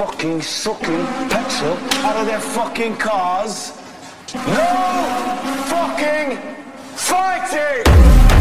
fucking sucking petrol out of their fucking cars. No fucking fighting!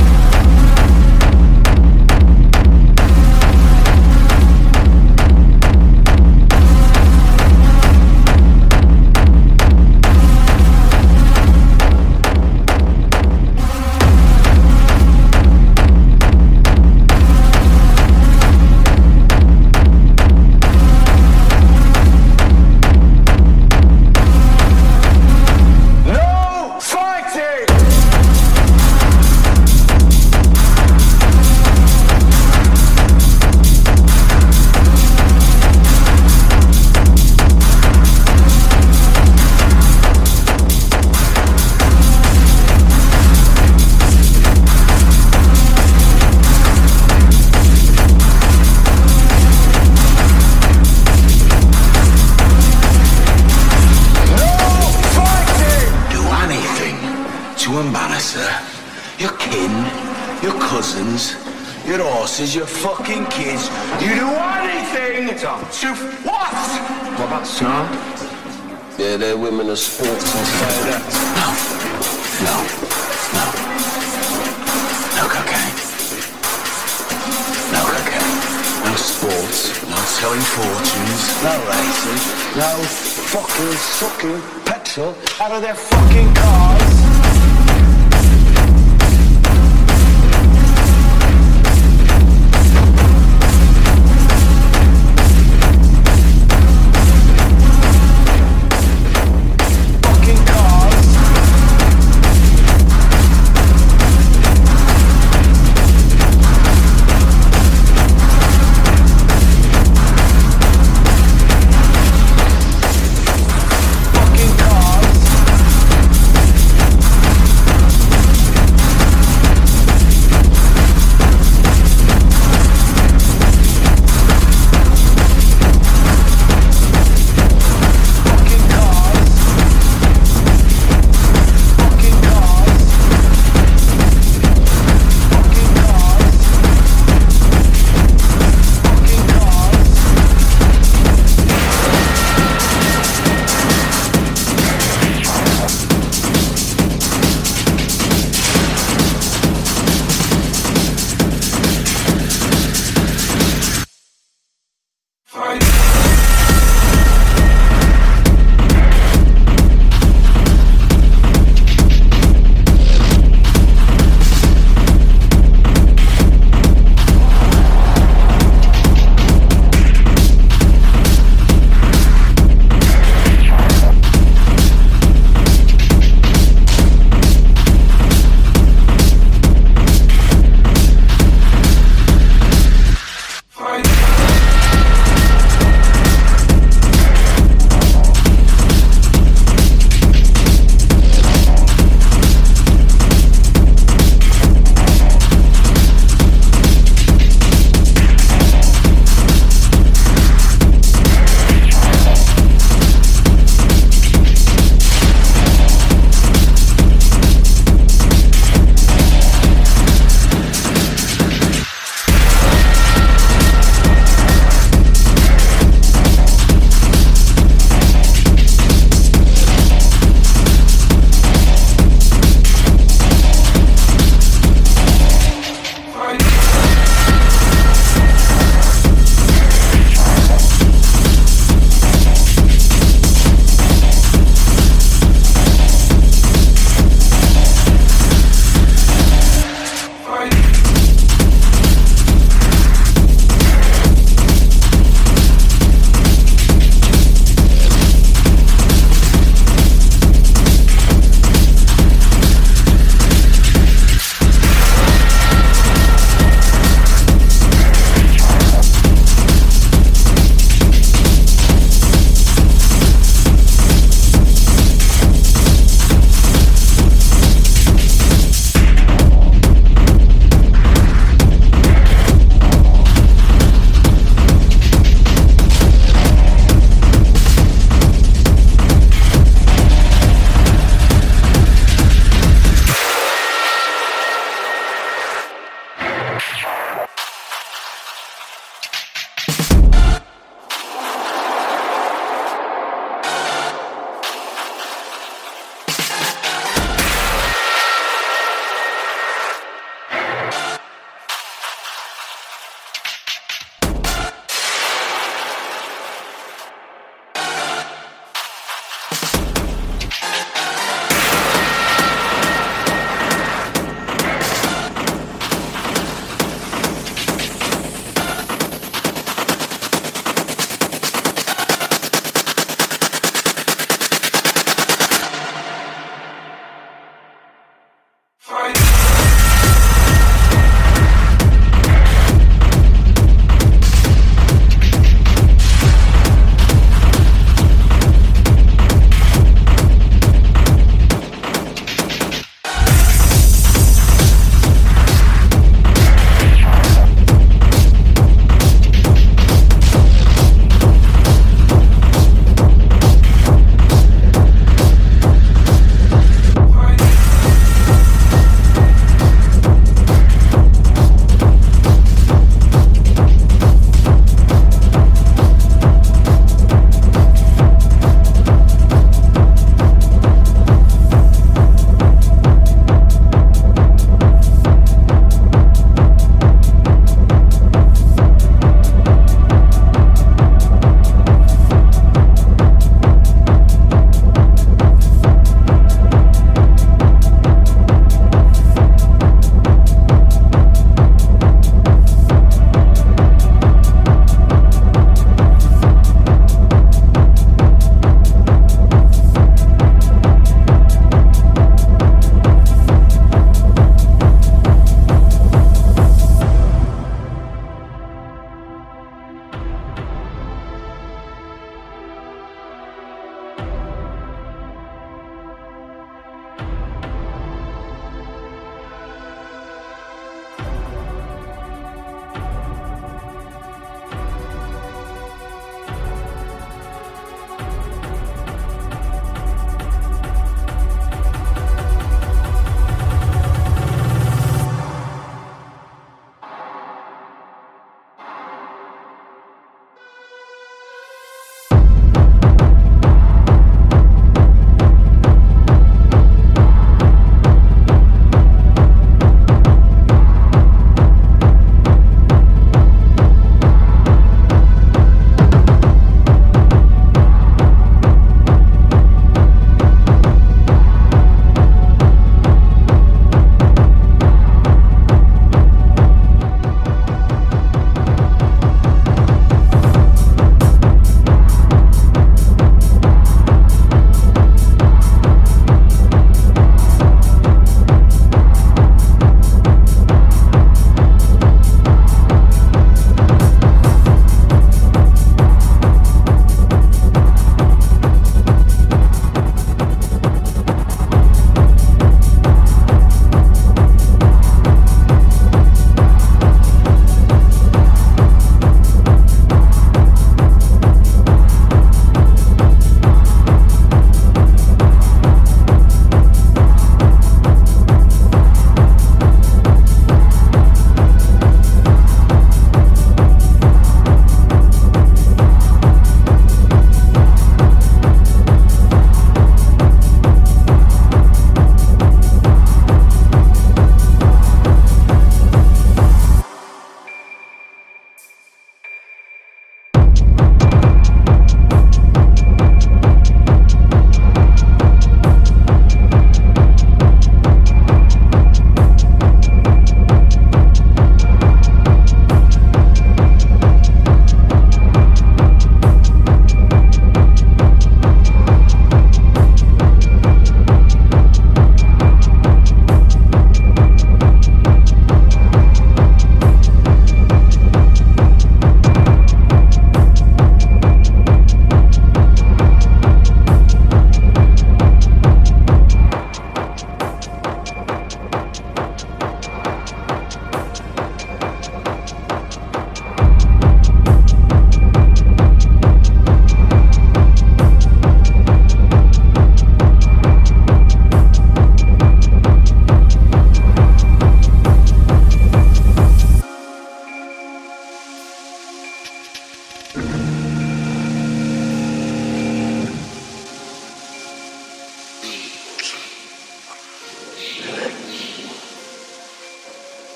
Horses, your fucking kids. You do anything to what? What about Snar? Yeah, they're women of sports and soda. No, no, no. No cocaine. No cocaine. No sports. No selling fortunes. No racing, no fucking sucking petrol out of their fucking cars.